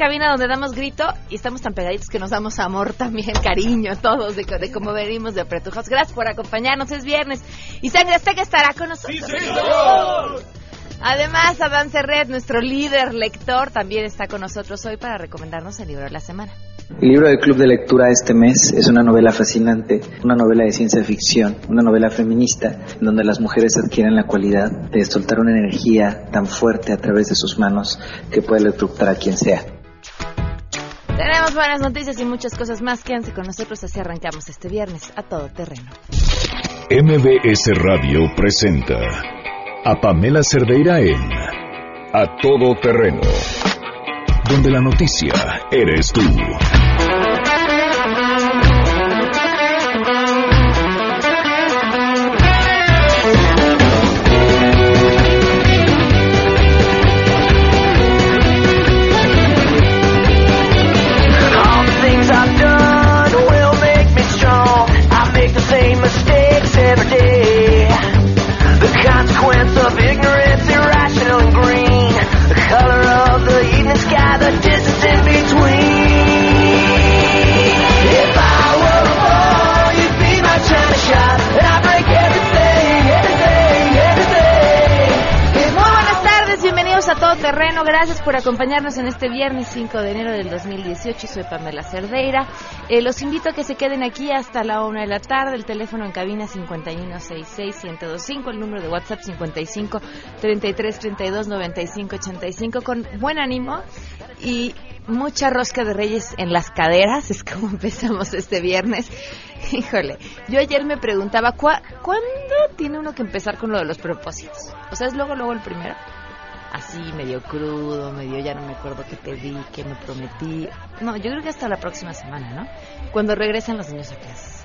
en, cabina donde damos grito y estamos tan pegaditos que nos damos amor también, cariño, todos, de, de cómo venimos de apretujos. Gracias por acompañarnos, es viernes. Y Sangre que estará con nosotros. ¡Sí, señor! Además, Adán Serret, nuestro líder lector, también está con nosotros hoy para recomendarnos el libro de la semana. El libro del club de lectura este mes es una novela fascinante, una novela de ciencia ficción, una novela feminista, donde las mujeres adquieren la cualidad de soltar una energía tan fuerte a través de sus manos que puede electrocutar a quien sea. Tenemos buenas noticias y muchas cosas más. Quédense con nosotros así arrancamos este viernes a todo terreno. MBS Radio presenta a Pamela Cerdeira en A Todo Terreno, donde la noticia eres tú. Acompañarnos en este viernes 5 de enero del 2018. Soy Pamela Cerdeira. Eh, los invito a que se queden aquí hasta la 1 de la tarde. El teléfono en cabina 5166-1025. El número de WhatsApp 55 33 32 95 85. Con buen ánimo y mucha rosca de reyes en las caderas. Es como empezamos este viernes. Híjole, yo ayer me preguntaba, ¿cuándo tiene uno que empezar con lo de los propósitos? O sea, ¿es luego, luego el primero? Así medio crudo, medio ya no me acuerdo qué pedí, qué me prometí. No, yo creo que hasta la próxima semana, ¿no? Cuando regresan los niños a clase.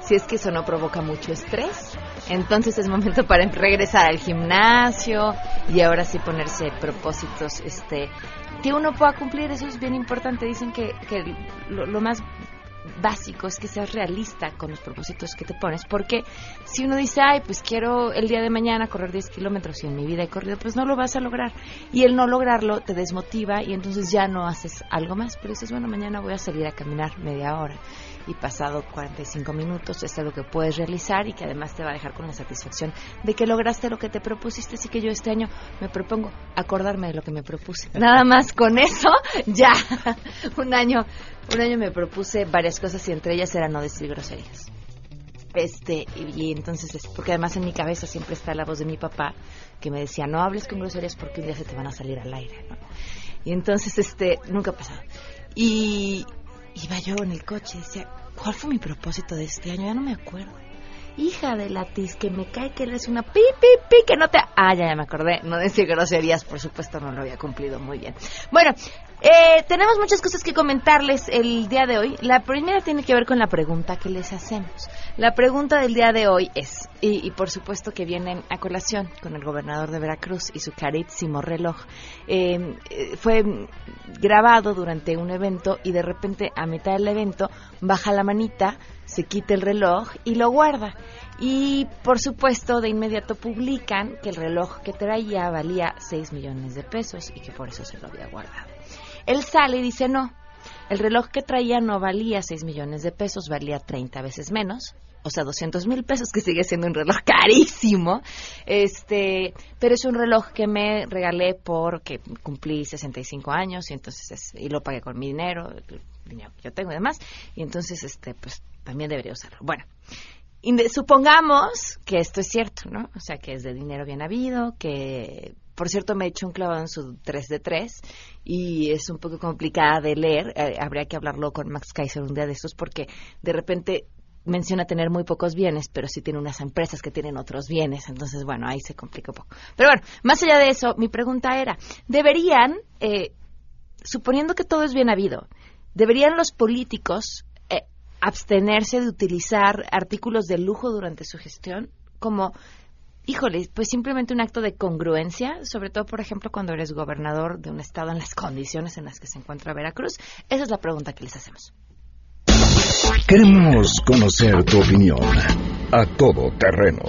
Si es que eso no provoca mucho estrés, entonces es momento para regresar al gimnasio y ahora sí ponerse propósitos este que uno pueda cumplir, eso es bien importante. Dicen que, que lo más básico es que seas realista con los propósitos que te pones, porque si uno dice, ay, pues quiero el día de mañana correr 10 kilómetros y en mi vida he corrido, pues no lo vas a lograr. Y el no lograrlo te desmotiva y entonces ya no haces algo más, pero dices, bueno, mañana voy a salir a caminar media hora y pasado 45 minutos es algo que puedes realizar y que además te va a dejar con la satisfacción de que lograste lo que te propusiste. Así que yo este año me propongo acordarme de lo que me propuse. Nada más con eso, ya. un año, un año me propuse varias cosas y entre ellas era no decir groserías. Este, y, entonces, es porque además en mi cabeza siempre está la voz de mi papá que me decía, no hables con groserías porque un día se te van a salir al aire, Y entonces, este, nunca ha pasado. Y, iba yo en el coche y decía, ¿cuál fue mi propósito de este año? Ya no me acuerdo. Hija de latis, que me cae que eres una pi, pi, pi, que no te... Ah, ya, ya me acordé. No decir groserías, por supuesto, no lo había cumplido muy bien. Bueno, eh, tenemos muchas cosas que comentarles el día de hoy. La primera tiene que ver con la pregunta que les hacemos. La pregunta del día de hoy es, y, por supuesto que vienen a colación con el gobernador de Veracruz y su carísimo reloj, em, eh, fue grabado durante un evento y de repente a mitad del evento baja la manita, se quita el reloj y lo guarda. Y por supuesto de inmediato publican que el reloj que traía valía 6 millones de pesos y que por eso se lo había guardado. Él sale y dice no. El reloj que traía no valía 6 millones de pesos, valía 30 veces menos, o sea, 200 mil pesos, que sigue siendo un reloj carísimo. Este, pero es un reloj que me regalé porque cumplí 65 años y entonces y lo pagué con mi dinero, el dinero que yo tengo y demás, y entonces este pues también debería usarlo. Bueno, supongamos que esto es cierto, ¿no? O sea, que es de dinero bien habido, que por cierto, me he hecho un clavado en su 3 de 3 y es un poco complicada de leer. Eh, habría que hablarlo con Max Kaiser un día de estos porque de repente menciona tener muy pocos bienes, pero sí tiene unas empresas que tienen otros bienes. Entonces, bueno, ahí se complica un poco. Pero bueno, más allá de eso, mi pregunta era, ¿deberían, eh, suponiendo que todo es bien habido, ¿deberían los políticos eh, abstenerse de utilizar artículos de lujo durante su gestión? Como híjole, pues simplemente un acto de congruencia, sobre todo, por ejemplo, cuando eres gobernador de un estado en las condiciones en las que se encuentra Veracruz. Esa es la pregunta que les hacemos. Queremos conocer tu opinión a todo terreno.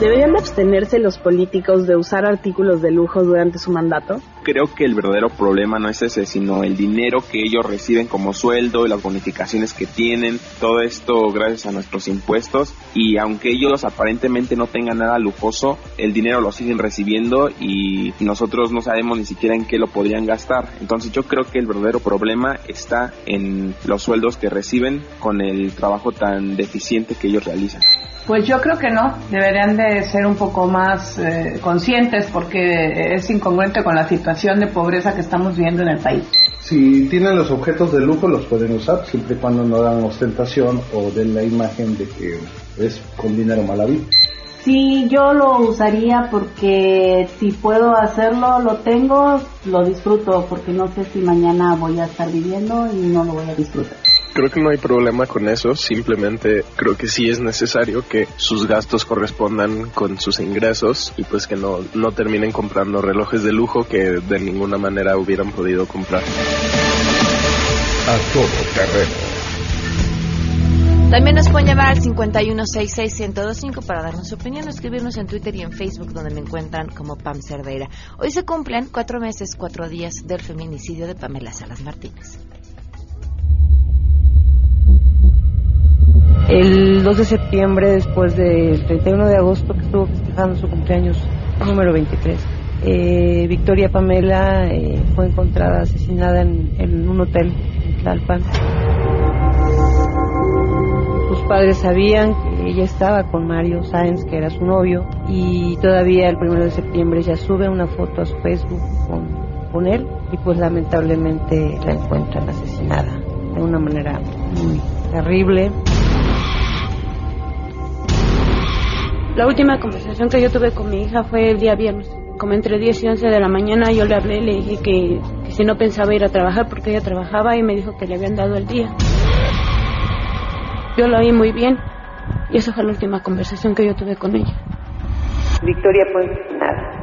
¿Deberían abstenerse los políticos de usar artículos de lujo durante su mandato? Creo que el verdadero problema no es ese, sino el dinero que ellos reciben como sueldo y las bonificaciones que tienen, todo esto gracias a nuestros impuestos y aunque ellos aparentemente no tengan nada lujoso, el dinero lo siguen recibiendo y nosotros no sabemos ni siquiera en qué lo podrían gastar. Entonces yo creo que el verdadero problema está en los sueldos que reciben con el trabajo tan deficiente que ellos realizan. Pues yo creo que no, deberían de ser un poco más eh, conscientes porque es incongruente con la situación de pobreza que estamos viendo en el país. Si tienen los objetos de lujo los pueden usar siempre y cuando no dan ostentación o den la imagen de que es con dinero mal habido. Sí, yo lo usaría porque si puedo hacerlo, lo tengo, lo disfruto porque no sé si mañana voy a estar viviendo y no lo voy a disfrutar. Creo que no hay problema con eso, simplemente creo que sí es necesario que sus gastos correspondan con sus ingresos y pues que no, no terminen comprando relojes de lujo que de ninguna manera hubieran podido comprar. A todo terreno. También nos pueden llamar al 51661025 para darnos su opinión o escribirnos en Twitter y en Facebook donde me encuentran como Pam Cerdeira. Hoy se cumplen cuatro meses, cuatro días del feminicidio de Pamela Salas Martínez. El 2 de septiembre, después del 31 de agosto, que estuvo festejando su cumpleaños número 23, eh, Victoria Pamela eh, fue encontrada asesinada en, en un hotel en Tlalpan. Sus padres sabían que ella estaba con Mario Sáenz, que era su novio, y todavía el 1 de septiembre ya sube una foto a su Facebook con, con él, y pues lamentablemente la encuentran asesinada de una manera muy terrible. La última conversación que yo tuve con mi hija fue el día viernes. Como entre 10 y 11 de la mañana yo le hablé y le dije que, que si no pensaba ir a trabajar porque ella trabajaba y me dijo que le habían dado el día. Yo lo oí muy bien y esa fue la última conversación que yo tuve con ella. Victoria pues nada.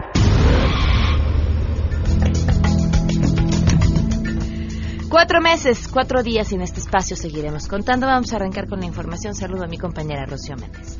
Cuatro meses, cuatro días y en este espacio seguiremos contando. Vamos a arrancar con la información. Saludo a mi compañera Rocío Méndez.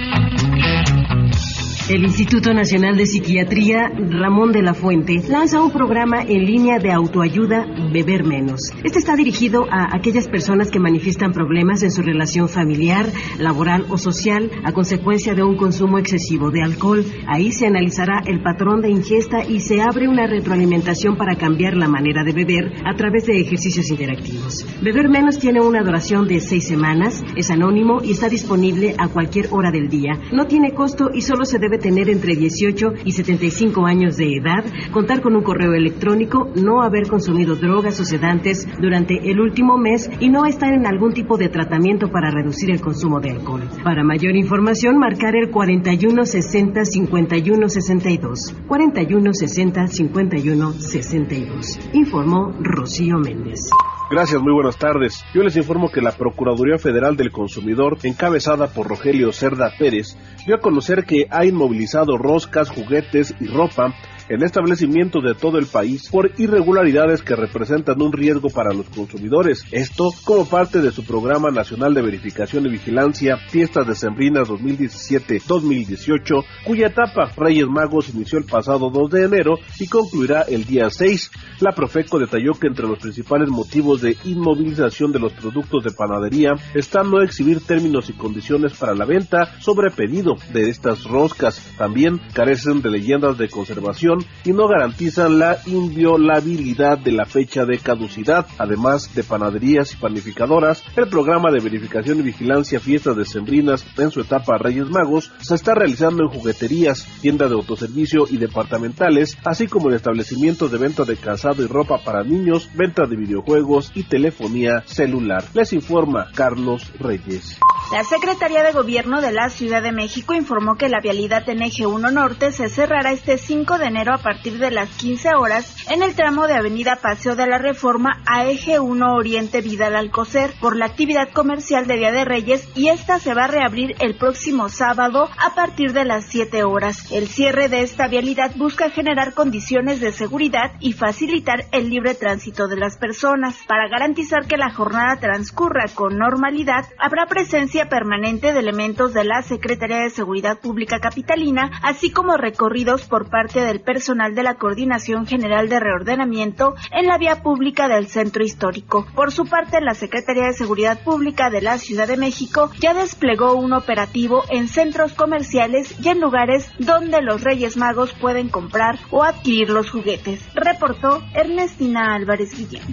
El Instituto Nacional de Psiquiatría Ramón de la Fuente lanza un programa en línea de autoayuda Beber Menos. Este está dirigido a aquellas personas que manifiestan problemas en su relación familiar, laboral o social a consecuencia de un consumo excesivo de alcohol. Ahí se analizará el patrón de ingesta y se abre una retroalimentación para cambiar la manera de beber a través de ejercicios interactivos. Beber Menos tiene una duración de seis semanas, es anónimo y está disponible a cualquier hora del día. No tiene costo y solo se debe tener entre 18 y 75 años de edad, contar con un correo electrónico, no haber consumido drogas o sedantes durante el último mes y no estar en algún tipo de tratamiento para reducir el consumo de alcohol. Para mayor información, marcar el 41 60 51 62. 41 60 51 62. Informó Rocío Méndez. Gracias, muy buenas tardes. Yo les informo que la Procuraduría Federal del Consumidor, encabezada por Rogelio Cerda Pérez, dio a conocer que ha inmovilizado roscas, juguetes y ropa en establecimientos de todo el país por irregularidades que representan un riesgo para los consumidores. Esto como parte de su Programa Nacional de Verificación y Vigilancia Fiestas Decembrinas 2017-2018, cuya etapa Reyes Magos inició el pasado 2 de enero y concluirá el día 6. La Profeco detalló que entre los principales motivos de inmovilización de los productos de panadería está no exhibir términos y condiciones para la venta sobre pedido de estas roscas. También carecen de leyendas de conservación y no garantizan la inviolabilidad de la fecha de caducidad. Además de panaderías y panificadoras, el programa de verificación y vigilancia fiestas decembrinas en su etapa Reyes Magos se está realizando en jugueterías, tiendas de autoservicio y departamentales, así como en establecimientos de venta de calzado y ropa para niños, venta de videojuegos y telefonía celular. Les informa Carlos Reyes. La Secretaría de Gobierno de la Ciudad de México informó que la vialidad en Eje 1 Norte se cerrará este 5 de enero a partir de las 15 horas en el tramo de Avenida Paseo de la Reforma a Eje 1 Oriente Vidal Alcocer por la actividad comercial de Día de Reyes y esta se va a reabrir el próximo sábado a partir de las 7 horas. El cierre de esta vialidad busca generar condiciones de seguridad y facilitar el libre tránsito de las personas. Para garantizar que la jornada transcurra con normalidad, habrá presencia permanente de elementos de la Secretaría de Seguridad Pública Capitalina, así como recorridos por parte del personal de la Coordinación General de Reordenamiento en la vía pública del centro histórico. Por su parte, la Secretaría de Seguridad Pública de la Ciudad de México ya desplegó un operativo en centros comerciales y en lugares donde los Reyes Magos pueden comprar o adquirir los juguetes, reportó Ernestina Álvarez Guillén.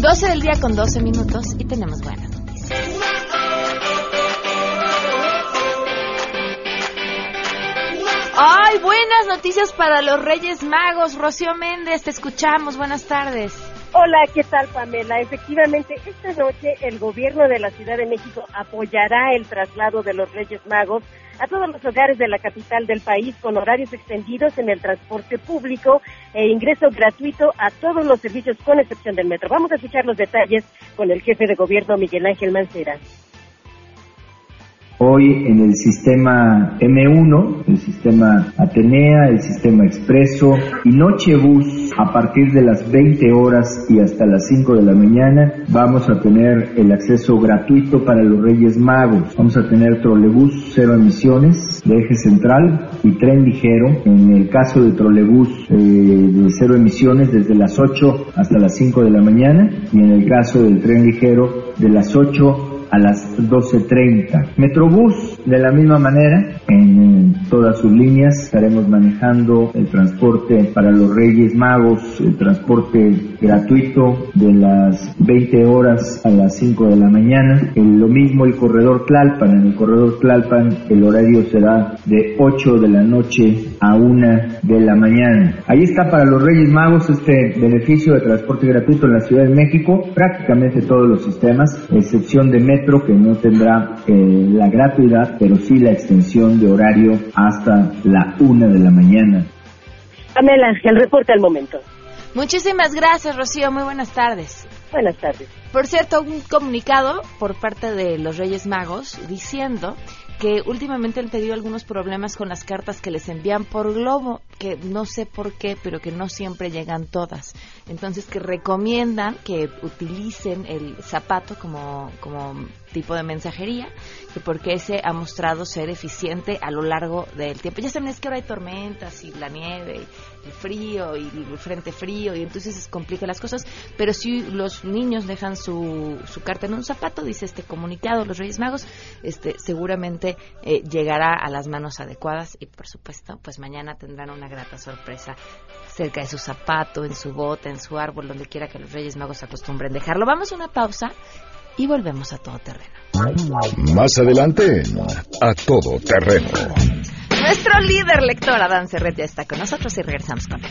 12 del día con 12 minutos y tenemos buenas noticias. ¡Ay, buenas noticias para los Reyes Magos! Rocío Méndez, te escuchamos. Buenas tardes. Hola, ¿qué tal Pamela? Efectivamente, esta noche el gobierno de la Ciudad de México apoyará el traslado de los Reyes Magos a todos los hogares de la capital del país con horarios extendidos en el transporte público e ingreso gratuito a todos los servicios con excepción del metro. Vamos a escuchar los detalles con el jefe de gobierno Miguel Ángel Mancera. Hoy en el sistema M1, el sistema Atenea, el sistema Expreso y Nochebus, a partir de las 20 horas y hasta las 5 de la mañana, vamos a tener el acceso gratuito para los Reyes Magos. Vamos a tener trolebús cero emisiones de eje central y tren ligero. En el caso de trolebús eh, de cero emisiones, desde las 8 hasta las 5 de la mañana. Y en el caso del tren ligero, de las 8 a las 12.30. Metrobús, de la misma manera, en todas sus líneas estaremos manejando el transporte para los Reyes Magos, el transporte gratuito de las 20 horas a las 5 de la mañana. lo mismo el corredor Tlalpan, en el corredor Tlalpan el horario será de 8 de la noche a 1 de la mañana. Ahí está para los Reyes Magos este beneficio de transporte gratuito en la Ciudad de México, prácticamente todos los sistemas, excepción de que no tendrá eh, la gratuidad, pero sí la extensión de horario hasta la 1 de la mañana. Pamela, el reporte al momento. Muchísimas gracias, Rocío. Muy buenas tardes. Buenas tardes. Por cierto, un comunicado por parte de los Reyes Magos diciendo que últimamente han tenido algunos problemas con las cartas que les envían por globo, que no sé por qué, pero que no siempre llegan todas. Entonces, que recomiendan que utilicen el zapato como, como tipo de mensajería, que porque ese ha mostrado ser eficiente a lo largo del tiempo. Ya saben, es que ahora hay tormentas y la nieve, y el frío y el frente frío, y entonces se complican las cosas, pero si los niños dejan su, su carta en un zapato, dice este comunicado, los Reyes Magos, este seguramente eh, llegará a las manos adecuadas y por supuesto, pues mañana tendrán una grata sorpresa cerca de su zapato, en su bote, en su árbol, donde quiera que los Reyes Magos acostumbren dejarlo. Vamos a una pausa y volvemos a todo terreno. Más adelante, a todo terreno. Nuestro líder lector, Adán Cerretia, está con nosotros y regresamos con él.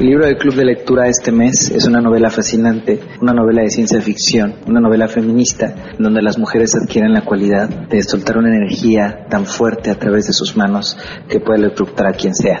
El libro del Club de Lectura este mes es una novela fascinante, una novela de ciencia ficción, una novela feminista, donde las mujeres adquieren la cualidad de soltar una energía tan fuerte a través de sus manos que puede electrocutar a quien sea.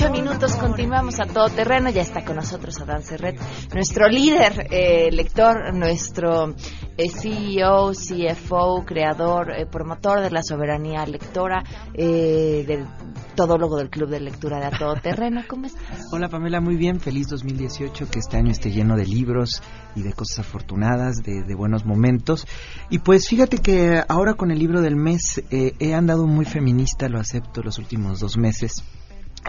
18 minutos, continuamos a todo terreno, ya está con nosotros Adán Serret, nuestro líder eh, lector, nuestro eh, CEO, CFO, creador, eh, promotor de la soberanía lectora, eh, del todólogo del Club de Lectura de A Todo Terreno. ¿Cómo estás? Hola Pamela, muy bien, feliz 2018, que este año esté lleno de libros y de cosas afortunadas, de, de buenos momentos. Y pues fíjate que ahora con el libro del mes eh, he andado muy feminista, lo acepto, los últimos dos meses.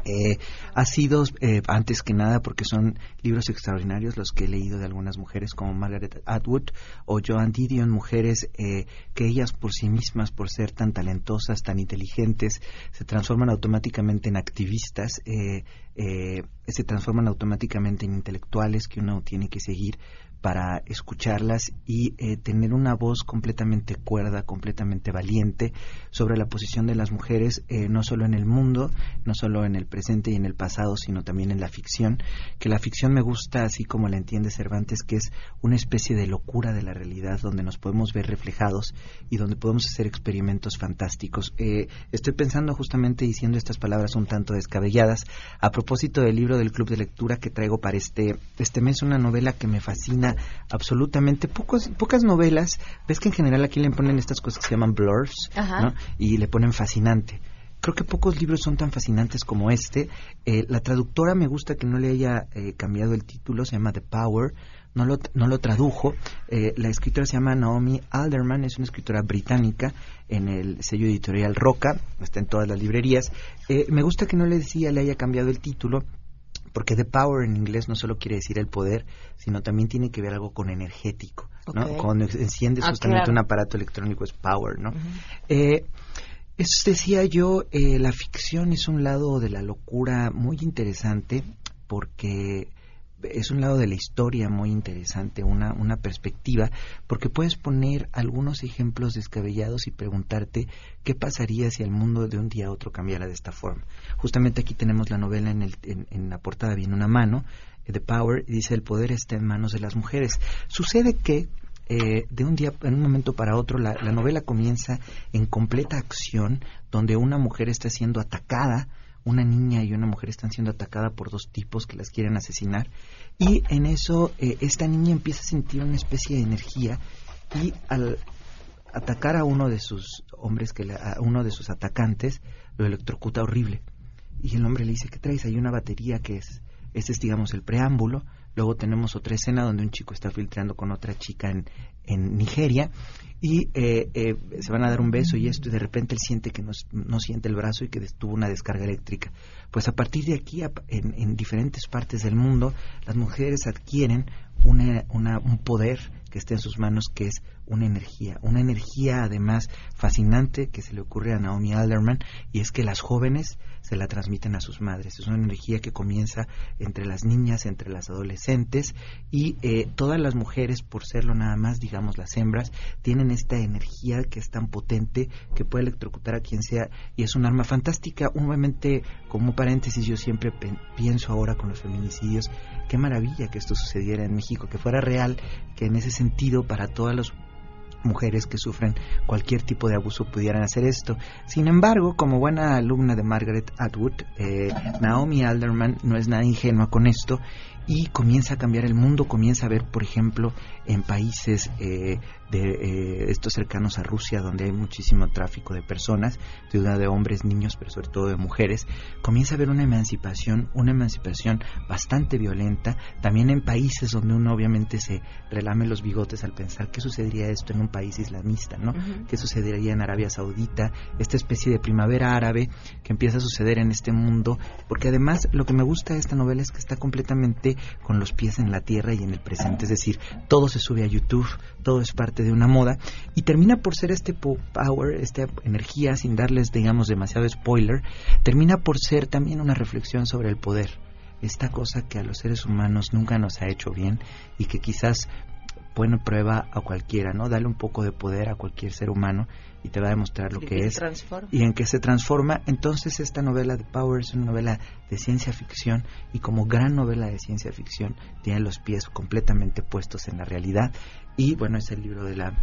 Eh, ha sido, eh, antes que nada, porque son libros extraordinarios los que he leído de algunas mujeres como Margaret Atwood o Joan Didion, mujeres eh, que ellas por sí mismas, por ser tan talentosas, tan inteligentes, se transforman automáticamente en activistas, eh, eh, se transforman automáticamente en intelectuales que uno tiene que seguir para escucharlas y eh, tener una voz completamente cuerda, completamente valiente sobre la posición de las mujeres, eh, no solo en el mundo, no solo en el presente y en el pasado, sino también en la ficción. Que la ficción me gusta así como la entiende Cervantes, que es una especie de locura de la realidad donde nos podemos ver reflejados y donde podemos hacer experimentos fantásticos. Eh, estoy pensando justamente diciendo estas palabras un tanto descabelladas a propósito del libro del Club de Lectura que traigo para este, este mes, una novela que me fascina absolutamente. Pocos, pocas novelas, ves que en general aquí le ponen estas cosas que se llaman blurs. Y le ponen fascinante. Creo que pocos libros son tan fascinantes como este. Eh, la traductora me gusta que no le haya eh, cambiado el título, se llama The Power, no lo, no lo tradujo. Eh, la escritora se llama Naomi Alderman, es una escritora británica en el sello editorial Roca, está en todas las librerías. Eh, me gusta que no le decía, le haya cambiado el título, porque The Power en inglés no solo quiere decir el poder, sino también tiene que ver algo con energético, ¿no? Cuando enciendes Ah, justamente claro. un aparato electrónico es power, ¿no? Eh, eso decía yo, eh, la ficción es un lado de la locura muy interesante porque es un lado de la historia muy interesante, una, una perspectiva, porque puedes poner algunos ejemplos descabellados y preguntarte qué pasaría si el mundo de un día a otro cambiara de esta forma. Justamente aquí tenemos la novela en, el, en, la portada, viene una mano, eh, The Power, dice el poder está en manos de las mujeres. Sucede que eh, de un día, en un momento para otro, la novela comienza en completa acción, donde una mujer está siendo atacada, una niña y una mujer están siendo atacadas por dos tipos que las quieren asesinar, y en eso eh, esta niña empieza a sentir una especie de energía y al atacar a uno de sus hombres, que le- a uno de sus atacantes, lo electrocuta horrible. Y el hombre le dice, ¿qué traes? Hay una batería que es, este es digamos el preámbulo, luego tenemos otra escena donde un chico está filtrando con otra chica en, en Nigeria y eh, eh, se van a dar un beso y esto y de repente él siente que no, no siente el brazo y que tuvo una descarga eléctrica. Pues a partir de aquí, a- en, en diferentes partes del mundo, las mujeres adquieren una, una- un poder que está en sus manos que es una energía, una energía además fascinante que se le ocurre a Naomi Alderman y es que las jóvenes se la transmiten a sus madres. Es una energía que comienza entre las niñas, entre las adolescentes y eh, todas las mujeres, por serlo nada más, digamos las hembras, tienen esta energía que es tan potente que puede electrocutar a quien sea y es un arma fantástica. Obviamente, como paréntesis, yo siempre pienso ahora con los feminicidios, qué maravilla que esto sucediera en México, que fuera real, que en ese sentido para todas las mujeres que sufren cualquier tipo de abuso pudieran hacer esto. Sin embargo, como buena alumna de Margaret Atwood, eh, Naomi Alderman no es nada ingenua con esto y comienza a cambiar el mundo, comienza a ver, por ejemplo, en países eh, de eh, estos cercanos a Rusia, donde hay muchísimo tráfico de personas, de, de hombres, niños, pero sobre todo de mujeres, comienza a haber una emancipación, una emancipación bastante violenta, también en países donde uno obviamente se relame los bigotes al pensar qué sucedería esto en un país islamista, ¿no? Ujú. ¿Qué sucedería en Arabia Saudita? Esta especie de primavera árabe que empieza a suceder en este mundo, porque además lo que me gusta de esta novela es que está completamente con los pies en la tierra y en el presente, es decir, todo se sube a YouTube, todo es parte de una moda. Y termina por ser este po- power, esta energía, sin darles, digamos, demasiado spoiler, termina por ser también una reflexión sobre el poder, esta cosa que a los seres humanos nunca nos ha hecho bien y que quizás pone prueba a cualquiera, ¿no? Dale un poco de poder a cualquier ser humano y te va a demostrar lo Y que que es transforma. y en qué se transforma. Entonces esta novela de Power es una novela de ciencia ficción y como gran novela de ciencia ficción tiene los pies completamente puestos en la realidad y bueno, es el libro de la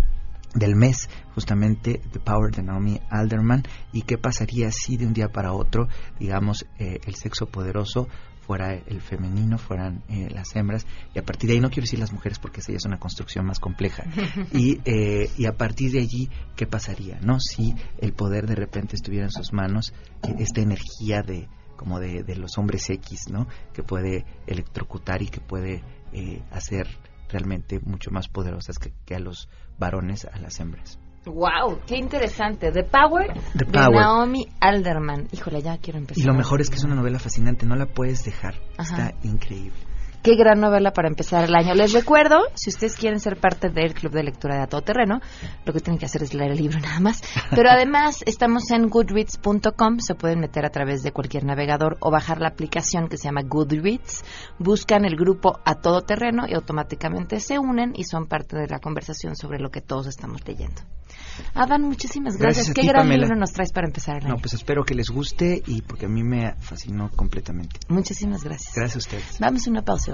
del mes, justamente The Power de Naomi Alderman y qué pasaría si de un día para otro, digamos, eh, el sexo poderoso fuera el femenino, fueran eh, las hembras, y a partir de ahí no quiero decir las mujeres porque esa ya es una construcción más compleja, y, eh, y a partir de allí, ¿qué pasaría? no Si el poder de repente estuviera en sus manos, eh, esta energía de como de, de los hombres X, ¿no? Que puede electrocutar y que puede eh, hacer realmente mucho más poderosas que, que a los varones, a las hembras. Wow, qué interesante. The Power The de Power. Naomi Alderman. Híjole, ya quiero empezar. Y lo mejor es que es una novela fascinante, no la puedes dejar, Ajá. está increíble. Qué gran novela para empezar el año. Les recuerdo, si ustedes quieren ser parte del Club de Lectura de A Todo Terreno, lo que tienen que hacer es leer el libro nada más. Pero además estamos en goodreads.com, se pueden meter a través de cualquier navegador o bajar la aplicación que se llama Goodreads. Buscan el grupo A Todo Terreno y automáticamente se unen y son parte de la conversación sobre lo que todos estamos leyendo. Adán, muchísimas gracias. Gracias Qué ti, gran Pamela. libro nos traes para empezar el año. No, pues espero que les guste y porque a mí me fascinó completamente. Muchísimas gracias. Gracias a ustedes. Vamos a una pausa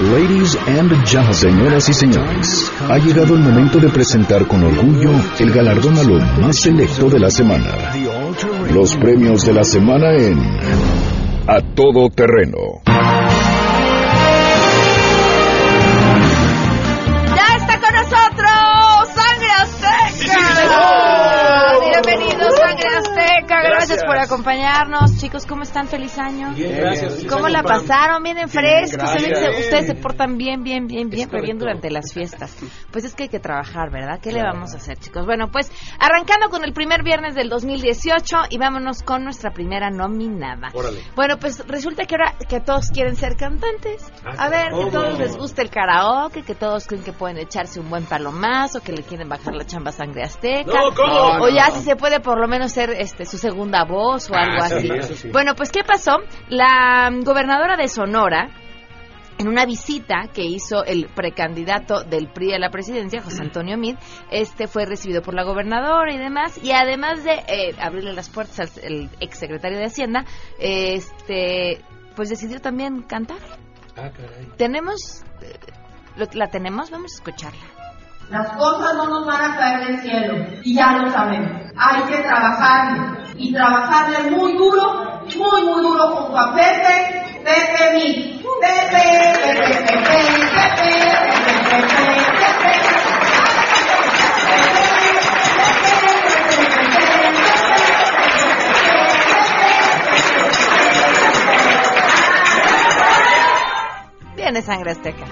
Ladies and gentlemen, señoras y señores, ha llegado el momento de presentar con orgullo el galardón a lo más selecto de la semana. Los premios de la semana en A Todo Terreno. ¡Ya está con nosotros! ¡Sangre Azteca! Bienvenidos, Sangre Azteca. Gracias. Por acompañarnos. Chicos, ¿cómo están? ¡Feliz año! Bien, gracias. Feliz ¿Cómo año, la pasaron? Vienen frescos. Se ven que ustedes se portan bien, bien, bien, bien, pero bien durante las fiestas. Pues es que hay que trabajar, ¿verdad? ¿Qué le vamos a hacer, chicos? Bueno, pues arrancando con el primer viernes del 2018 y vámonos con nuestra primera nominada. Órale. Bueno, pues resulta que ahora que todos quieren ser cantantes. Ah, A ver, que ¿cómo? todos les gusta el karaoke, que todos creen que pueden echarse un buen palomazo, que le quieren bajar la chamba sangre azteca. No, ¿cómo? O ya No. si se puede por lo menos ser este su segunda voz o Ah, algo sí, así. sí. Bueno, pues ¿qué pasó? La mm, gobernadora de Sonora en una visita que hizo el precandidato del PRI a la presidencia, José Antonio Mid, este fue recibido por la gobernadora y demás, y además de eh, abrirle las puertas al el exsecretario de Hacienda, este pues decidió también cantar. Ah, caray. Tenemos, eh, lo- la tenemos, vamos a escucharla. Las cosas no nos van a caer del cielo y ya lo sabemos. Hay que trabajarle y trabajarle muy duro, muy muy duro junto a Pepe, Pepe mi, Pepe, Pepe, Pepe, Pepe, Pepe, Pepe, Pepe. Viene sangre azteca.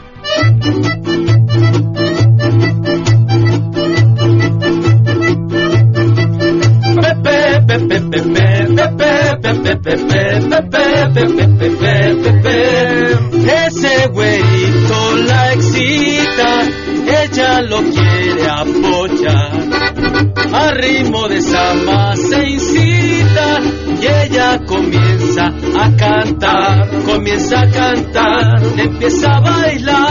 Ese güeyito la excita, ella lo quiere apoyar. A ritmo de samba se incita y ella comienza a cantar, comienza a cantar, empieza a bailar.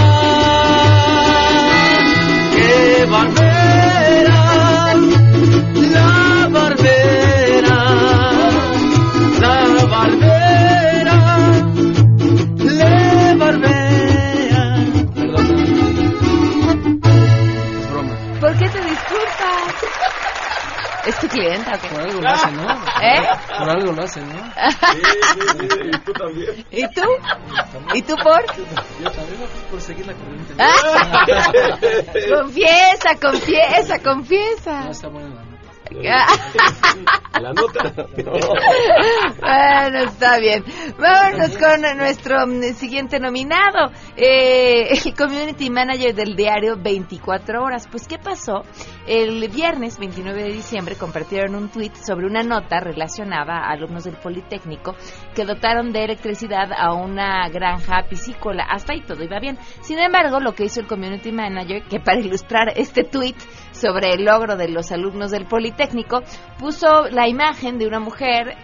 ¿Por qué te disculpas? ¿Es tu clienta o qué? Por algo lo hace, ¿no? ¿Eh? Por algo lo hace, ¿no? Y tú también. ¿Y tú? ¿Y tú por? Yo también por seguir la corriente. Ah. confiesa, confiesa, confiesa. No, está buena la nota. Bueno, está bien. Vámonos con nuestro mm, siguiente nominado, eh, el Community Manager del diario 24 Horas. Pues, ¿qué pasó? El viernes 29 de diciembre compartieron un tweet sobre una nota relacionada a alumnos del Politécnico que dotaron de electricidad a una granja piscícola. Hasta ahí todo iba bien. Sin embargo, lo que hizo el Community Manager, que para ilustrar este tweet sobre el logro de los alumnos del Politécnico, puso la imagen de una mujer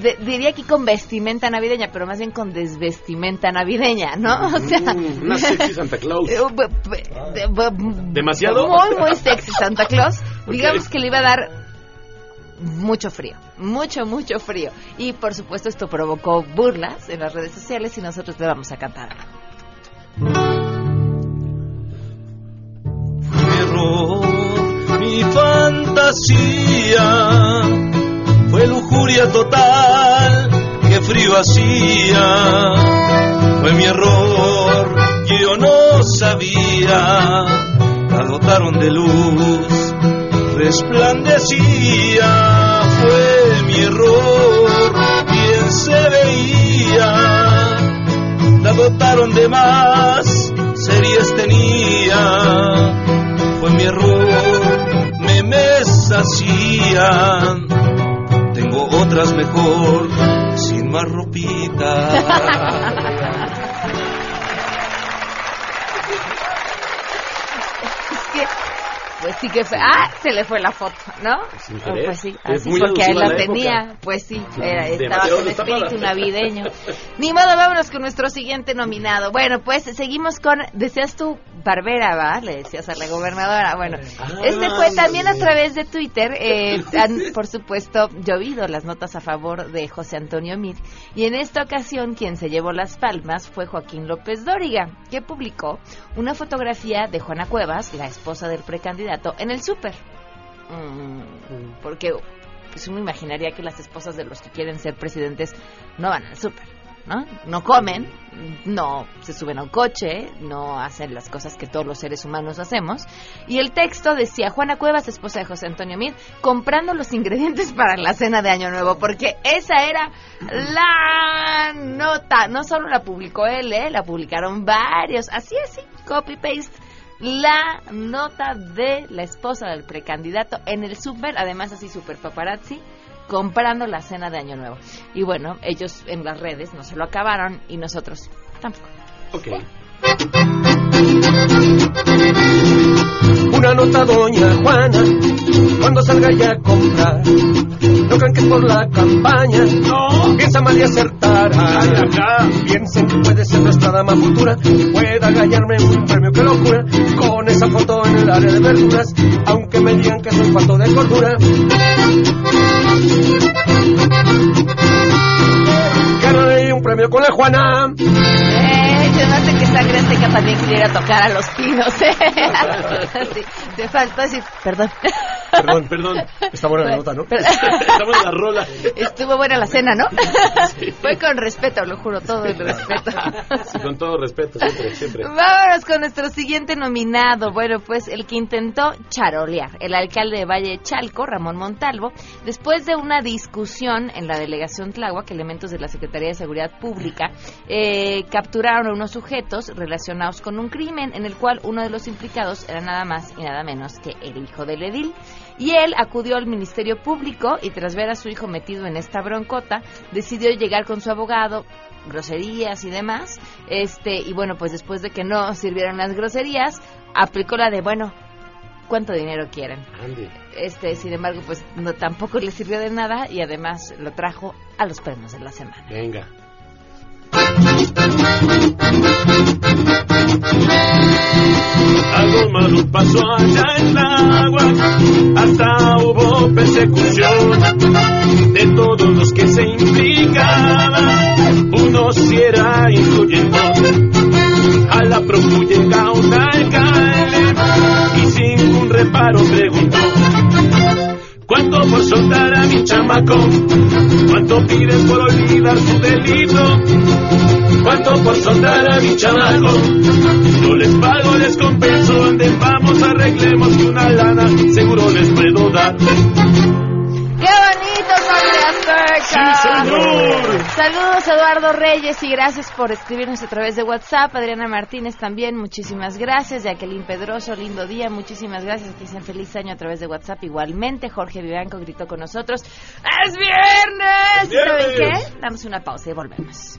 de- diría aquí con vestimenta navideña, pero más bien con desvestimenta navideña, ¿no? O sea, Mm, una sexy Santa Claus. ¿Demasiado? Muy, muy sexy Santa Claus. Digamos que le iba a dar mucho frío, mucho, mucho frío. Y por supuesto esto provocó burlas en las redes sociales y nosotros le vamos a cantar. Mi fantasía fue lujuria total, qué frío hacía, fue mi error, yo no sabía, la dotaron de luz, resplandecía, fue mi error, bien se veía, la dotaron de más, mejor, sin más ropita. Es que, pues sí que fue. ¡Ah! Se le fue la foto, ¿no? Oh, pues sí, Es así muy porque él la la tenía. Pues sí, era, estaba con espíritu navideño. Ni modo, vámonos con nuestro siguiente nominado. Bueno, pues seguimos con. Decías tú, Barbera, ¿va? Le decías a la gobernadora. Bueno, este fue también a través de Twitter. eh, han, por supuesto, llovido las notas a favor de José Antonio Mir. Y en esta ocasión, quien se llevó las palmas fue Joaquín López Dóriga, que publicó una fotografía de Juana Cuevas, la esposa del precandidato, en el súper. Mm, porque pues uno imaginaría que las esposas de los que quieren ser presidentes no van al súper, ¿no? No comen, no se suben a un coche, no hacen las cosas que todos los seres humanos hacemos. Y el texto decía, Juana Cuevas, esposa de José Antonio Mir, comprando los ingredientes para la cena de Año Nuevo, porque esa era la nota. No solo la publicó él, ¿eh? la publicaron varios, así, así, copy-paste la nota de la esposa del precandidato en el súper, además así super paparazzi, comprando la cena de Año Nuevo. Y bueno, ellos en las redes no se lo acabaron y nosotros tampoco. Ok. Una nota doña Juana, cuando salga ya a comprar. No crean que es por la campaña, no. Piensa mal y acertará. Piensen que puede ser nuestra dama futura, que pueda ganarme un premio que locura. Con esa foto en el área de verduras, aunque me digan que soy falto de cordura. Ganaré un premio con la Juana. Eh, se me hace que sangre azteca también quisiera tocar a los pinos, ¿eh? Sí, te faltó decir, perdón. Perdón, perdón. Está buena la nota, ¿no? Está buena la rola. Estuvo buena la cena, ¿no? Fue con respeto, lo juro, todo el respeto. Sí, con todo respeto, siempre, siempre. Vámonos con nuestro siguiente nominado. Bueno, pues el que intentó charolear, el alcalde de Valle de Chalco, Ramón Montalvo, después de una discusión en la delegación Tláhuac, elementos de la Secretaría de Seguridad Pública eh, capturaron a unos sujetos relacionados con un crimen en el cual uno de los implicados era nada más y nada menos que el hijo del edil. Y él acudió al Ministerio Público y tras ver a su hijo metido en esta broncota, decidió llegar con su abogado, groserías y demás. Este, y bueno, pues después de que no sirvieron las groserías, aplicó la de, bueno, ¿cuánto dinero quieren? Andy. Este, sin embargo, pues no tampoco le sirvió de nada y además lo trajo a los premios de la semana. Venga. Algo malo pasó allá en agua, hasta hubo persecución de todos los que se implicaban. Uno si era influyente, a la procu llega un alcalde y sin un reparo preguntó. ¿Cuánto por soltar a mi chamaco? ¿Cuánto pides por olvidar su delito? ¿Cuánto por soltar a mi chamaco? Yo les pago, les compenso, anden, vamos, arreglemos que una lana seguro les puedo dar. ¡Qué bonito, Sangre ¡Sí, señor! Saludos, Eduardo Reyes, y gracias por escribirnos a través de WhatsApp. Adriana Martínez también, muchísimas gracias. Jacqueline Pedroso, lindo día, muchísimas gracias. Que dicen feliz año a través de WhatsApp igualmente. Jorge Vivanco gritó con nosotros. ¡Es viernes! ¿Y saben qué? Damos una pausa y volvemos.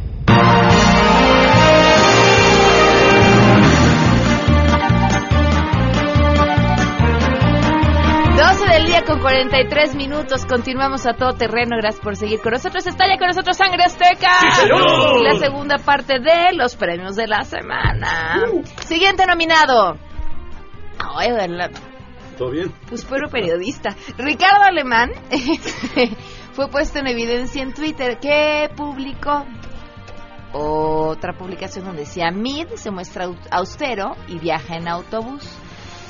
Día con 43 minutos. Continuamos a todo terreno. Gracias por seguir con nosotros. Está ya con nosotros Sangre Azteca. ¡Sí, señor! La segunda parte de los premios de la semana. Siguiente nominado. Ay, verdad. ¿Todo bien? Pues pero periodista. Ricardo Alemán fue puesto en evidencia en Twitter que publicó otra publicación donde decía Mid se muestra au- austero y viaja en autobús.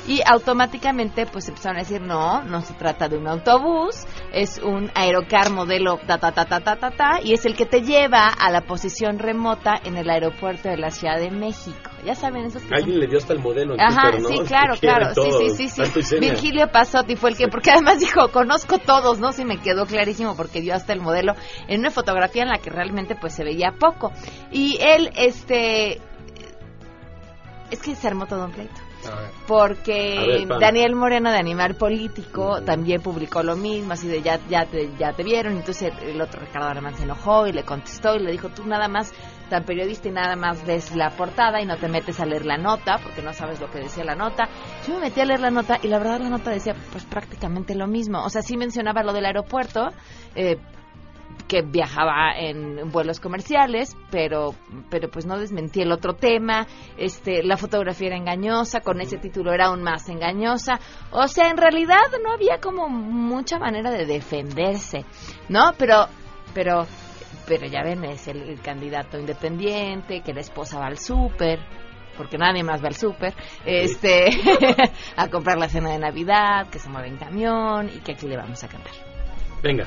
Y automáticamente pues empezaron a decir no, no se trata de un autobús, es un aerocar modelo ta ta ta ta ta ta ta y es el que te lleva a la posición remota en el aeropuerto de la Ciudad de México. Ya saben esos que son- Alguien le dio hasta el modelo en Ajá, Twitter, ¿no? sí, claro, claro, sí, todo, sí, sí, sí. Virgilio Pasotti fue el que, porque además dijo, conozco todos, ¿no? Sí, me quedó clarísimo porque dio hasta el modelo en una fotografía en la que realmente pues se veía poco. Y él, este, es que se armó todo un pleito. Porque ver. Daniel Moreno de Animal Político también publicó lo mismo, así de ya, ya, te, ya te vieron. Entonces el, el otro Ricardo Alemán se enojó y le contestó y le dijo, tú nada más, tan periodista y nada más ves la portada y no te metes a leer la nota porque no sabes lo que decía la nota. Yo me metí a leer la nota y la verdad la nota decía pues prácticamente lo mismo. O sea, sí mencionaba lo del aeropuerto. Eh, que viajaba en vuelos comerciales, pero pero pues no desmentí el otro tema, este la fotografía era engañosa, con ese título era aún más engañosa, o sea, en realidad no había como mucha manera de defenderse, ¿no? Pero pero pero ya ven, es el, el candidato independiente, que la esposa va al súper, porque nadie más va al súper, este, a comprar la cena de Navidad, que se mueve en camión y que aquí le vamos a cantar. Venga.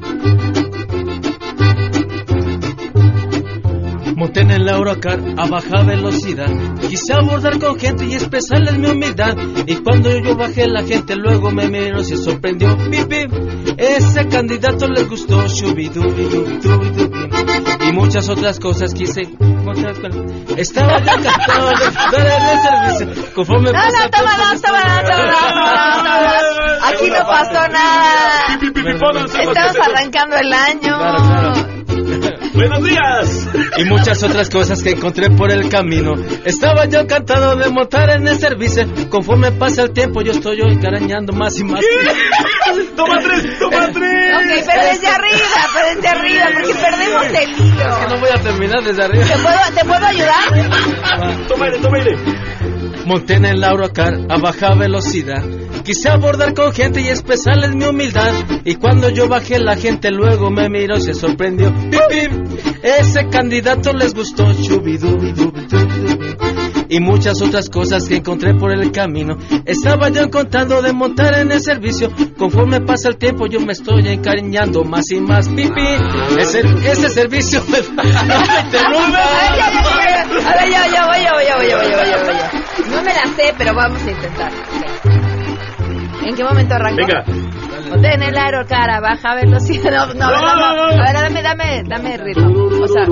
Monté en el Eurocar a baja velocidad. Quise abordar con gente y expresarles mi humildad. Y cuando yo bajé, la gente luego me miró y se sorprendió. Pipi, ese candidato les gustó. Shubidubi. Y muchas otras cosas quise con- Estaba yo encantado de dar el servicio. Conforme No, pasa no, toma dos, toma dos, toma dos, toma dos, toma dos. Aquí no pasó nada. Estamos arrancando el año. ¡Buenos días! y muchas otras cosas que encontré por el camino. Estaba yo encantado de montar en el servicio. Conforme pasa el tiempo, yo estoy yo encarañando más y más. ¡Toma tres! ¡Toma tres! Ok, pero desde arriba, pero desde arriba, porque perdemos el hilo. Es que no voy a terminar desde arriba. ¿Te puedo, ¿te puedo ayudar? ¡Toma aire, toma aire! Monté en el Eurocar a baja velocidad. Quise abordar con gente y expresarles mi humildad. Y cuando yo bajé, la gente luego me miró y se sorprendió. Pip. Ese candidato les gustó. Y muchas otras cosas que encontré por el camino. Estaba yo contando de montar en el servicio. Conforme pasa el tiempo, yo me estoy encariñando más y más. Pipi, ese, servicio me. A ver, ya, ya, voy, ya voy, ya voy, ya voy, ya voy. No me la sé, pero vamos a intentar. ¿En qué momento arranco? Venga. Monté en el aerocar a baja velocidad. No, no, dame, a ver, dame, dame, dame ritmo. O sea,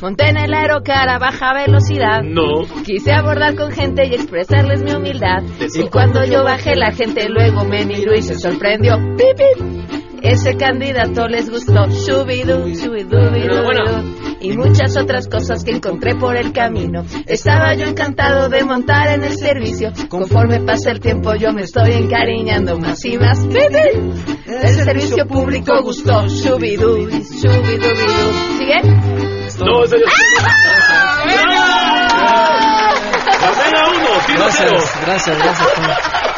monté en el aerocar a baja velocidad. No. Quise abordar con gente y expresarles mi humildad. Y cuando yo bajé, la gente luego me miró y se sorprendió. ¡Pip, pip! Ese candidato les gustó. Shubidú, shubidú, Y muchas otras cosas que encontré por el camino. Estaba yo encantado de montar en el servicio. Conforme pasa el tiempo, yo me estoy encariñando más y más. El servicio público gustó. Shubidú, shubidú, ¿Sigue? No, Pamela uno, tiro cero. Gracias, gracias, gracias.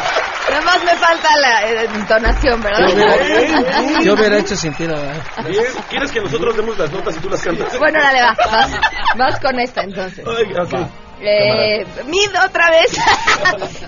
Nada más me falta la eh, entonación, ¿verdad? Yo hubiera, yo hubiera hecho sin. Bien, ¿Quieres que nosotros demos las notas y tú las cantas? Bueno, dale, va. Vas, vas con esta entonces. Ay, ok. Eh, Mid otra vez.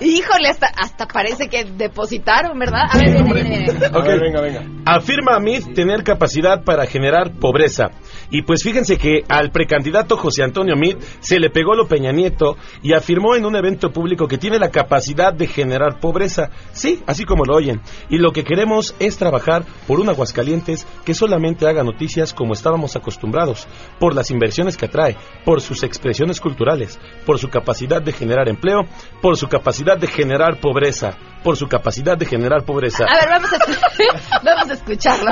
Híjole, hasta, hasta parece que depositaron, ¿verdad? A ver, viene, viene, viene. Ok, venga, venga. Afirma Amit tener capacidad para generar pobreza Y pues fíjense que al precandidato José Antonio Meade se le pegó lo Peña Nieto y afirmó en un evento público que tiene la capacidad de generar pobreza. Sí, así como lo oyen. Y lo que queremos es trabajar por un Aguascalientes que solamente haga noticias como estábamos acostumbrados, por las inversiones que atrae, por sus expresiones culturales, por su capacidad de generar empleo, por su capacidad de generar pobreza, por su capacidad de generar pobreza. A ver, vamos a, vamos a escucharlo.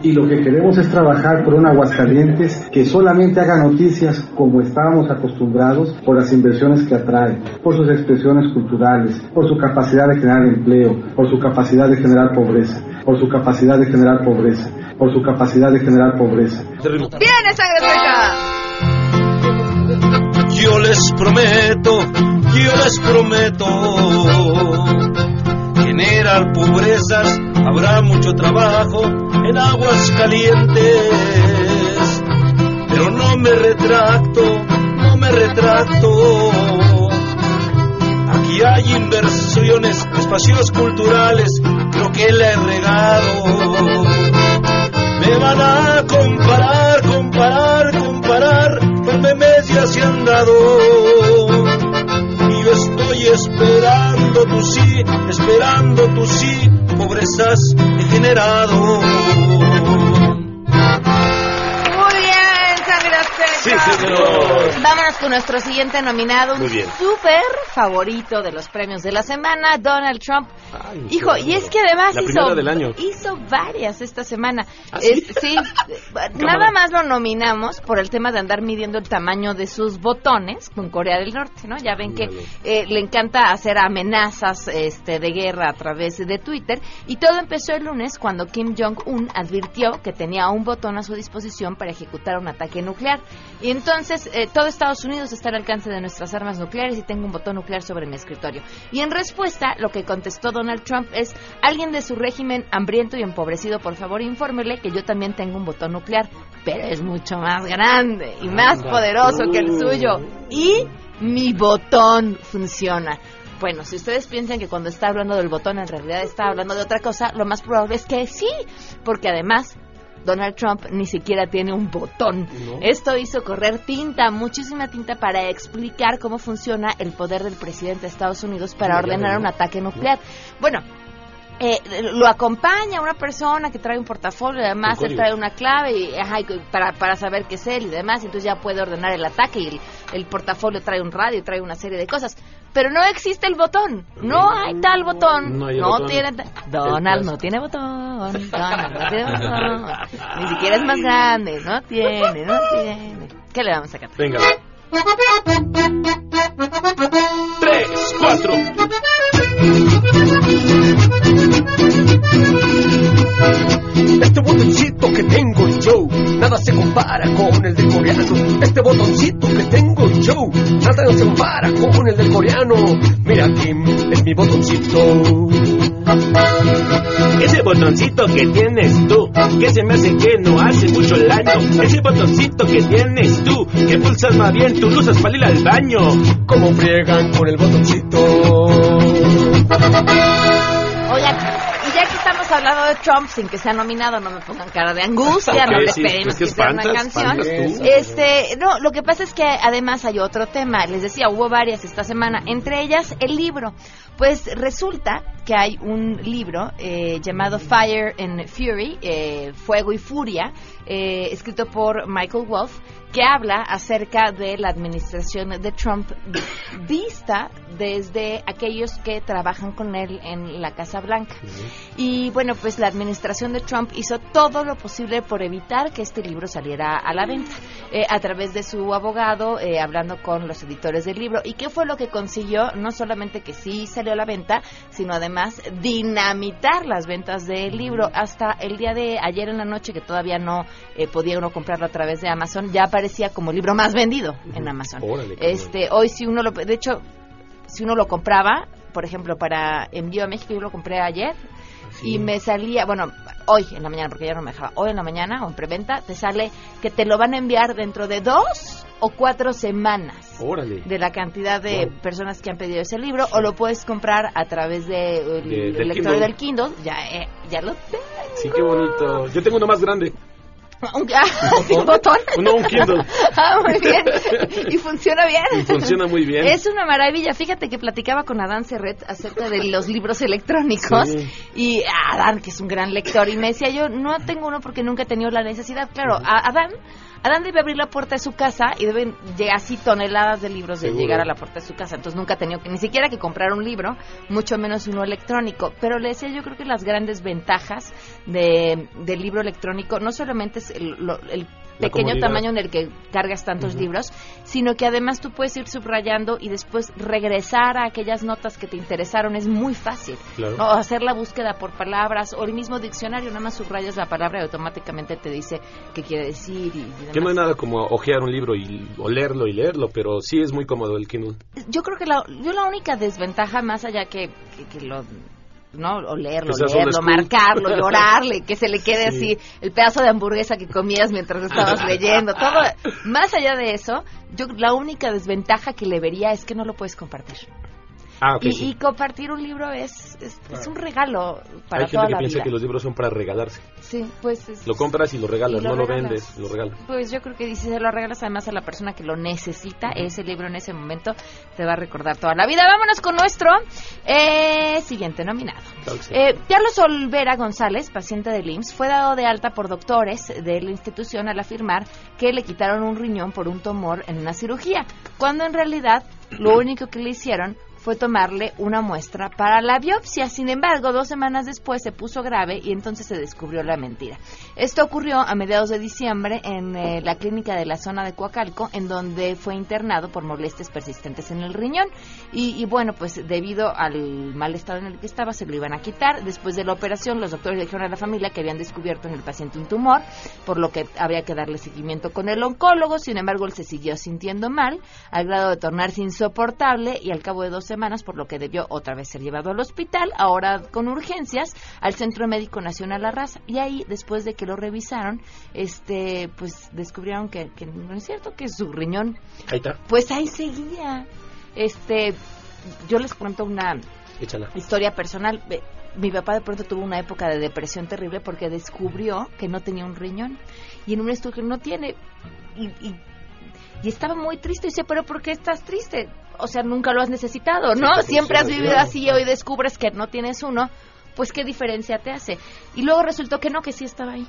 Y lo que queremos es trabajar por un Aguascalientes que solamente haga noticias como estábamos acostumbrados por las inversiones que atrae, por sus expresiones culturales, por su capacidad de generar empleo, por su capacidad de generar pobreza, por su capacidad de generar pobreza, por su capacidad de generar pobreza. ¡Viene sangre azteca! Yo les prometo, yo les prometo generar pobrezas, habrá mucho trabajo en aguas calientes, no me retracto, no me retracto. Aquí hay inversiones, espacios culturales, creo que le he regado. Me van a comparar, comparar, comparar, con memes ya se han dado. Y yo estoy esperando tu sí, esperando tu sí, pobrezas he generado. Vámonos con nuestro siguiente nominado, un súper favorito de los premios de la semana, Donald Trump. Hijo, y es que además La hizo, primera del año. hizo varias esta semana. ¿Ah, sí, nada más lo nominamos por el tema de andar midiendo el tamaño de sus botones con Corea del Norte, ¿no? Ya ven que eh, le encanta hacer amenazas este, de guerra a través de Twitter. Y todo empezó el lunes cuando Kim Jong-un advirtió que tenía un botón a su disposición para ejecutar un ataque nuclear. Y entonces eh, todo Estados Unidos está al alcance de nuestras armas nucleares y tengo un botón nuclear sobre mi escritorio. Y en respuesta, lo que contestó Donald Trump es, alguien de su régimen hambriento y empobrecido, por favor infórmele que yo también tengo un botón nuclear, pero es mucho más grande y más Anda poderoso que el suyo. Y mi botón funciona. Bueno, si ustedes piensan que cuando está hablando del botón en realidad está hablando de otra cosa, lo más probable es que sí, porque además Donald Trump ni siquiera tiene un botón. No. Esto hizo correr tinta, muchísima tinta para explicar cómo funciona el poder del presidente de Estados Unidos para ordenar un ataque nuclear. Bueno, eh, lo acompaña una persona que trae un portafolio, además él trae una clave y, ajá, y para, para saber qué es él y demás, y entonces ya puede ordenar el ataque y el, el portafolio trae un radio, trae una serie de cosas. Pero no existe el botón, no hay tal botón, No no, hay el botón. tiene... Donald no tiene botón, Donald no tiene botón, ni siquiera es más grande, no tiene, no tiene. ¿Qué le vamos a cantar? Venga. Tres, cuatro. Este botoncito que tengo yo, nada se compara con el del coreano. Este botoncito que tengo yo, nada se compara con el del coreano. Mira Kim, es mi botoncito. Ese botoncito que tienes tú, que se me hace que no hace mucho el año. Ese botoncito que tienes tú, que pulsas más bien, tú lo usas para ir al baño. Como friegan con el botoncito. Hablando de Trump sin que sea nominado, no me pongan cara de angustia, no les pedimos que sea una canción. Este, no, lo que pasa es que además hay otro tema, les decía, hubo varias esta semana, entre ellas el libro. Pues resulta que hay un libro eh, llamado Fire and Fury, eh, Fuego y Furia, eh, escrito por Michael Wolff, que habla acerca de la administración de Trump vista desde aquellos que trabajan con él en la Casa Blanca. Y bueno, pues la administración de Trump hizo todo lo posible por evitar que este libro saliera a la venta, eh, a través de su abogado, eh, hablando con los editores del libro. ¿Y qué fue lo que consiguió? No solamente que sí salió a la venta, sino además dinamitar las ventas del libro. Hasta el día de ayer en la noche, que todavía no eh, podía uno comprarlo a través de Amazon, ya aparecía como el libro más vendido en Amazon. Órale, este, hoy si uno lo, de hecho, si uno lo compraba, por ejemplo, para envío a México, yo lo compré ayer y me salía, bueno, hoy en la mañana, porque ya no me dejaba, hoy en la mañana o en preventa, te sale que te lo van a enviar dentro de dos o cuatro semanas Órale. de la cantidad de Wow. personas que han pedido ese libro o lo puedes comprar a través de, el, De- del lector Kindle. del Kindle, ya, eh, ya lo tengo. Sí, qué bonito. Yo tengo uno más grande. Un, ah, ¿un botón? No, un Kindle. Ah, muy bien. Y funciona bien. Y funciona muy bien. Es una maravilla. Fíjate que platicaba con Adán Serret acerca de los libros electrónicos. Sí. Y Adán, que es un gran lector, y me decía yo, no tengo uno porque nunca he tenido la necesidad. Claro, a- Adán... Adán debe abrir la puerta de su casa y deben llegar así toneladas de libros de llegar a la puerta de su casa. Entonces nunca ha tenido que ni siquiera que comprar un libro, mucho menos uno electrónico. Pero le decía yo creo que las grandes ventajas de, del libro electrónico no solamente es el, pequeño tamaño en el que cargas tantos libros, sino que además tú puedes ir subrayando y después regresar a aquellas notas que te interesaron. Es muy fácil. Claro. ¿no? O hacer la búsqueda por palabras o el mismo diccionario, nada más subrayas la palabra y automáticamente te dice qué quiere decir. Y, Que no hay nada como ojear un libro y o leerlo y leerlo, pero sí es muy cómodo el Kindle. Yo creo que la, yo la única desventaja, más allá que, que, que lo no o leerlo, leerlo, marcarlo, llorarle, que se le quede Sí. así el pedazo de hamburguesa que comías mientras estabas leyendo, todo. Más allá de eso, yo la única desventaja que le vería es que no lo puedes compartir. Ah, ok. y, sí. y compartir un libro es, es, es un regalo para Hay toda gente que la piensa vida. que los libros son para regalarse. Sí, pues es- Lo compras y lo regalas, Y lo no lo regalas. vendes, lo regalas. Pues yo creo que si se lo regalas además a la persona que lo necesita, ese libro en ese momento te va a recordar toda la vida. Vámonos con nuestro eh, siguiente nominado. Claro sí. Eh, Carlos Olvera González, paciente del IMSS, fue dado de alta por doctores de la institución al afirmar que le quitaron un riñón por un tumor en una cirugía, cuando en realidad lo único que le hicieron fue tomarle una muestra para la biopsia. Sin embargo, dos semanas después se puso grave y entonces se descubrió la mentira. Esto ocurrió a mediados de diciembre en eh, la clínica de la zona de Coacalco, en donde fue internado por molestias persistentes en el riñón. Y, bueno, pues debido al mal estado en el que estaba, se lo iban a quitar. Después de la operación, los doctores dijeron a la familia que habían descubierto en el paciente un tumor, por lo que había que darle seguimiento con el oncólogo. Sin embargo, él se siguió sintiendo mal, al grado de tornarse insoportable y al cabo de dos semanas, por lo que debió otra vez ser llevado al hospital, ahora con urgencias, al Centro Médico Nacional La Raza. Y ahí, después de que lo revisaron, este, pues descubrieron que, que no es cierto, que su riñón Ahí está, pues ahí seguía. Este, yo les cuento una échala. historia personal. Mi papá de pronto tuvo una época de depresión terrible porque descubrió que no tenía un riñón. Y en un estudio no tiene. Y, y, y estaba muy triste. Y dice, pero ¿por qué estás triste? O sea, nunca lo has necesitado, ¿no? Sí, Siempre has vivido claro. así y hoy descubres que no tienes uno. Pues qué diferencia te hace. Y luego resultó que no, que sí estaba ahí.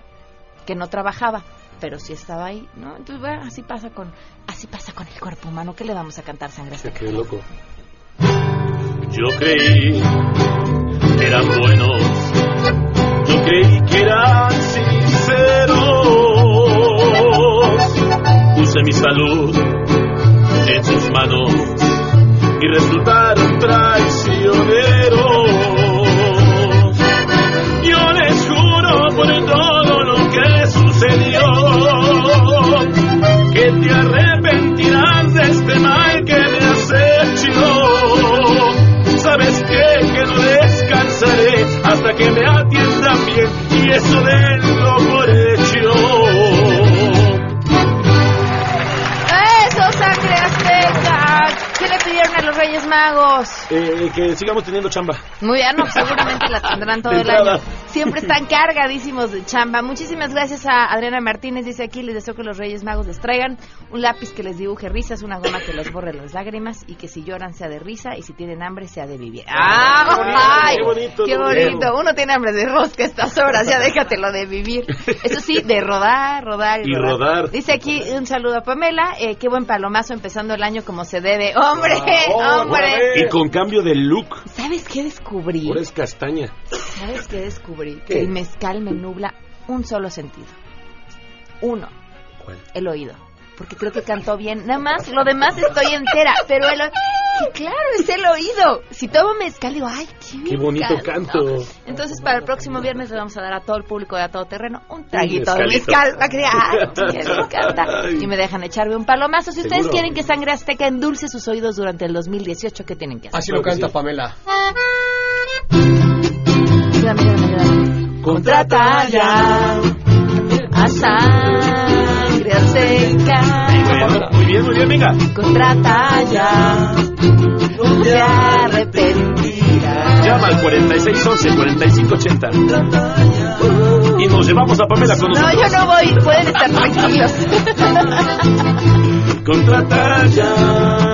Que no trabajaba pero sí estaba ahí, ¿no? Entonces, bueno, así pasa con así pasa con el cuerpo humano. ¿Qué le vamos a cantar sangre hasta Qué loco. Yo creí que eran buenos, yo creí que eran sinceros. Puse mi salud en sus manos resultaron traicioneros. Yo les juro por todo lo que sucedió que te arrepentirás de este mal que me has hecho. Sabes qué? que no descansaré hasta que me atiendan bien y eso denlo Magos? Eh, que sigamos teniendo chamba. Muy bien, no, seguramente la tendrán todo el año. Siempre están cargadísimos de chamba. Muchísimas gracias a Adriana Martínez. Dice aquí, les deseo que los Reyes Magos les traigan un lápiz que les dibuje risas, una goma que les borre las lágrimas y que si lloran sea de risa y si tienen hambre sea de vivir. ¡Ah! Qué bonito, ¡Ay! qué bonito. Uno tiene hambre de rosca a estas horas, ya déjatelo de vivir. Eso sí, de rodar, rodar y, Y rodar. Dice aquí un saludo a Pamela. Eh, qué buen palomazo empezando el año como se debe. ¡Hombre! Ah, ¡Hombre! Y con cambio de look. ¿Sabes qué descubrí? Ahora es castaña. ¿Sabes qué descubrí? ¿Qué? Que el mezcal me nubla un solo sentido. Uno. ¿Cuál? El oído. Porque creo que cantó bien. Nada más, lo demás estoy entera. Pero el oído. claro, es el oído. Si tomo mezcal, digo, ¡ay, qué, Qué bonito cantó". canto. Entonces, para el próximo viernes le vamos a dar a todo el público de A Todo Terreno un traguito de mezcal. Diga, ¡ay, qué me encanta! Y me dejan echarme un palomazo. Si ustedes quieren que Sangre Azteca endulce sus oídos durante el 2018, ¿qué tienen que hacer? Así lo canta Pamela. Ayúdame, ayúdame, ayúdame. Contrata ya a Sangre Azteca. Muy bien, muy bien, venga. Contrata ya, no te arrepentirás. Llama al 4611 4580. Uh, y nos llevamos a Pamela con No, nosotros. yo no voy, pueden estar tranquilos. Contrata ya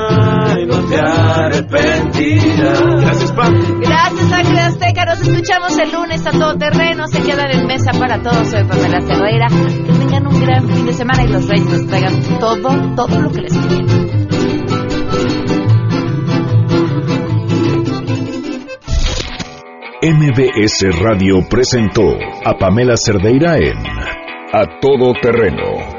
no te arrepentirás. Gracias, Pam. Gracias, Ángel Azteca. Nos escuchamos el lunes a todo terreno. Se quedan en mesa para todos. Soy Pamela Cerdeira. Que tengan un gran fin de semana y los reyes nos traigan todo, todo lo que les piden. MBS Radio presentó a Pamela Cerdeira en A Todo Terreno.